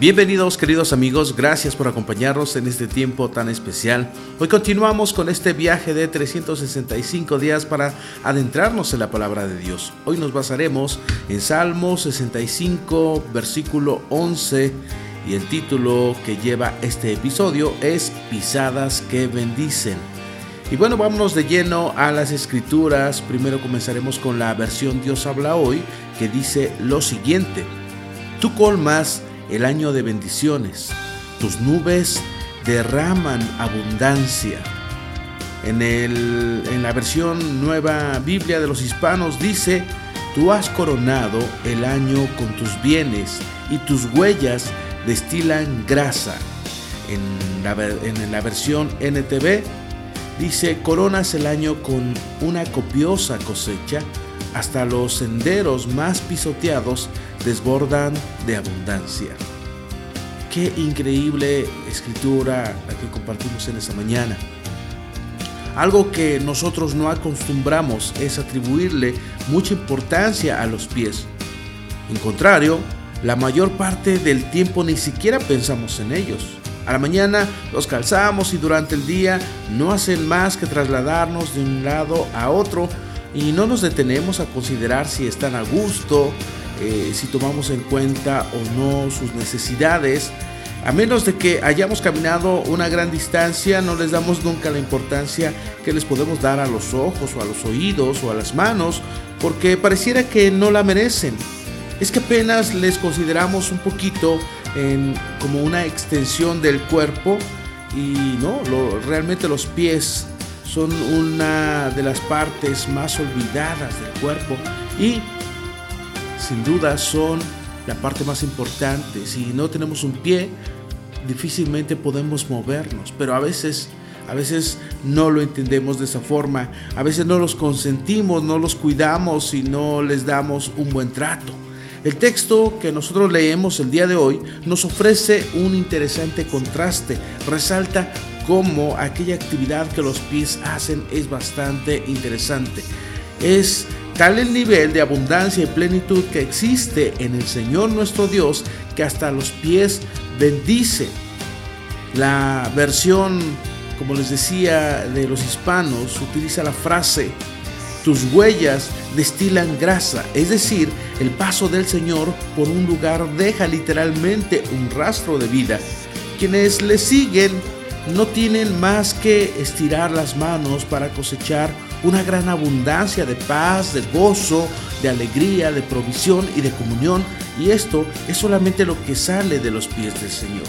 Bienvenidos queridos amigos, gracias por acompañarnos en este tiempo tan especial. Hoy continuamos con este viaje de 365 días para adentrarnos en la palabra de Dios. Hoy nos basaremos en Salmo 65, versículo 11 y el título que lleva este episodio es Pisadas que bendicen. Y bueno, vámonos de lleno a las escrituras. Primero comenzaremos con la versión Dios habla hoy que dice lo siguiente. Tú colmas el año de bendiciones. Tus nubes derraman abundancia. En, el, en la versión nueva Biblia de los hispanos dice, tú has coronado el año con tus bienes y tus huellas destilan grasa. En la, en la versión NTV dice, coronas el año con una copiosa cosecha hasta los senderos más pisoteados desbordan de abundancia. Qué increíble escritura la que compartimos en esta mañana. Algo que nosotros no acostumbramos es atribuirle mucha importancia a los pies. En contrario, la mayor parte del tiempo ni siquiera pensamos en ellos. A la mañana los calzamos y durante el día no hacen más que trasladarnos de un lado a otro y no nos detenemos a considerar si están a gusto, eh, si tomamos en cuenta o no sus necesidades. A menos de que hayamos caminado una gran distancia, no les damos nunca la importancia que les podemos dar a los ojos o a los oídos o a las manos, porque pareciera que no la merecen. Es que apenas les consideramos un poquito como una extensión del cuerpo y no, realmente los pies son una de las partes más olvidadas del cuerpo y sin duda son la parte más importante. Si no tenemos un pie, difícilmente podemos movernos, pero a veces a veces no lo entendemos de esa forma, a veces no los consentimos, no los cuidamos y no les damos un buen trato. El texto que nosotros leemos el día de hoy nos ofrece un interesante contraste, resalta cómo aquella actividad que los pies hacen es bastante interesante. Es tal el nivel de abundancia y plenitud que existe en el Señor nuestro Dios que hasta los pies bendice. La versión, como les decía, de los hispanos utiliza la frase, tus huellas destilan grasa, es decir, el paso del Señor por un lugar deja literalmente un rastro de vida. Quienes le siguen no tienen más que estirar las manos para cosechar una gran abundancia de paz, de gozo, de alegría, de provisión y de comunión. Y esto es solamente lo que sale de los pies del Señor.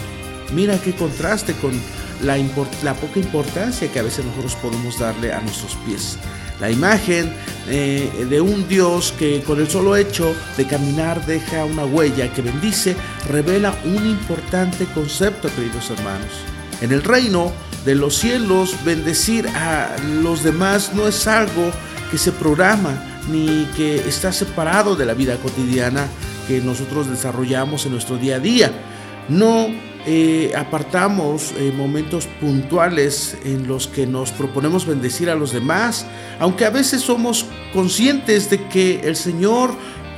Mira qué contraste con la, poca importancia que a veces nosotros podemos darle a nuestros pies. La imagen eh, de un Dios que con el solo hecho de caminar deja una huella que bendice, revela un importante concepto, queridos hermanos. En el reino de los cielos, bendecir a los demás no es algo que se programa ni que está separado de la vida cotidiana que nosotros desarrollamos en nuestro día a día. No eh, apartamos eh, momentos puntuales en los que nos proponemos bendecir a los demás, aunque a veces somos conscientes de que el Señor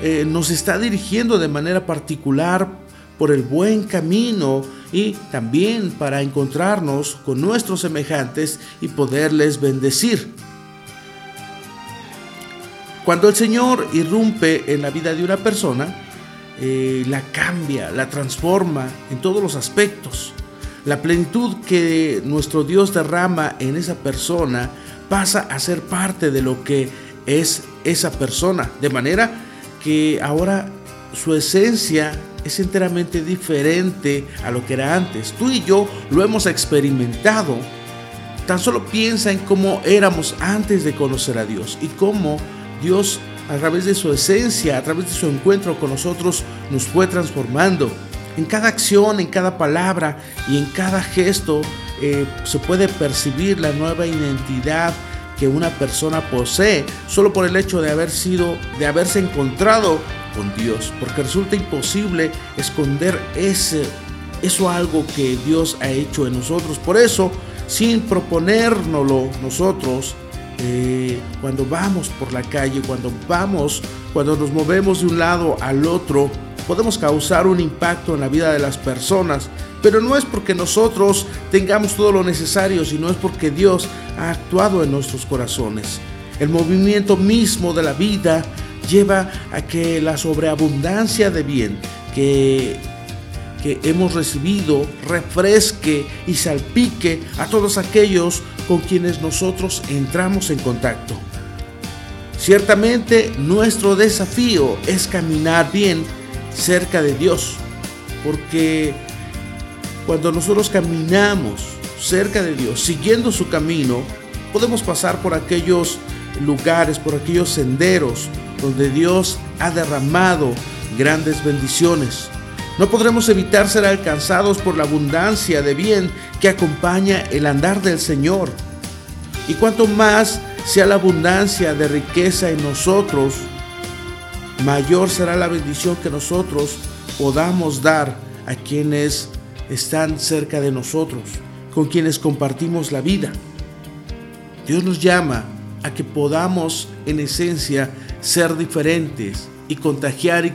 eh, nos está dirigiendo de manera particular por el buen camino y también para encontrarnos con nuestros semejantes y poderles bendecir. Cuando el Señor irrumpe en la vida de una persona, eh, la cambia, la transforma en todos los aspectos. La plenitud que nuestro Dios derrama en esa persona pasa a ser parte de lo que es esa persona, de manera que ahora su esencia es enteramente diferente a lo que era antes. Tú y yo lo hemos experimentado. Tan solo piensa en cómo éramos antes de conocer a Dios y cómo Dios a través de su esencia, a través de su encuentro con nosotros, nos fue transformando. En cada acción, en cada palabra y en cada gesto eh, se puede percibir la nueva identidad que una persona posee solo por el hecho de haber sido, de haberse encontrado con Dios, porque resulta imposible esconder ese, eso algo que Dios ha hecho en nosotros. Por eso, sin proponérnoslo nosotros, eh, cuando vamos por la calle, cuando vamos, cuando nos movemos de un lado al otro, podemos causar un impacto en la vida de las personas, pero no es porque nosotros tengamos todo lo necesario, sino es porque Dios ha actuado en nuestros corazones. El movimiento mismo de la vida lleva a que la sobreabundancia de bien que, que hemos recibido refresque y salpique a todos aquellos con quienes nosotros entramos en contacto. Ciertamente nuestro desafío es caminar bien cerca de Dios, porque cuando nosotros caminamos cerca de Dios, siguiendo su camino, podemos pasar por aquellos lugares, por aquellos senderos donde Dios ha derramado grandes bendiciones. No podremos evitar ser alcanzados por la abundancia de bien que acompaña el andar del Señor. Y cuanto más sea la abundancia de riqueza en nosotros, mayor será la bendición que nosotros podamos dar a quienes están cerca de nosotros, con quienes compartimos la vida. Dios nos llama a que podamos en esencia ser diferentes y contagiar y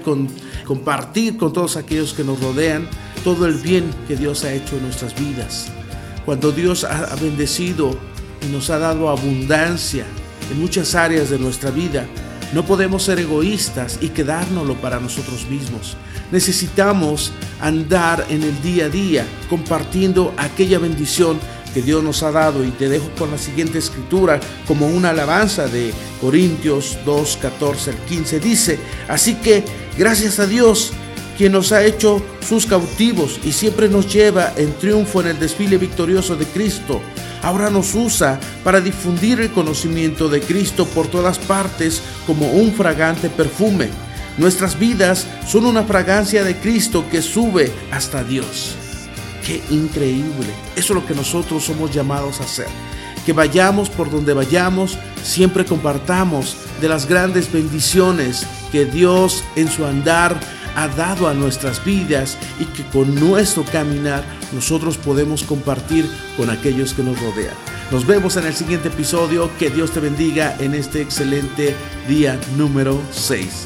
compartir con todos aquellos que nos rodean todo el bien que Dios ha hecho en nuestras vidas. Cuando Dios ha bendecido y nos ha dado abundancia en muchas áreas de nuestra vida, no podemos ser egoístas y quedárnoslo para nosotros mismos. Necesitamos andar en el día a día compartiendo aquella bendición que Dios nos ha dado y te dejo con la siguiente escritura como una alabanza de Corintios 2, 14 al 15. Dice, así que gracias a Dios quien nos ha hecho sus cautivos y siempre nos lleva en triunfo en el desfile victorioso de Cristo. Ahora nos usa para difundir el conocimiento de Cristo por todas partes como un fragante perfume. Nuestras vidas son una fragancia de Cristo que sube hasta Dios. Qué increíble. Eso es lo que nosotros somos llamados a hacer. Que vayamos por donde vayamos, siempre compartamos de las grandes bendiciones que Dios en su andar ha dado a nuestras vidas y que con nuestro caminar nosotros podemos compartir con aquellos que nos rodean. Nos vemos en el siguiente episodio. Que Dios te bendiga en este excelente día número 6.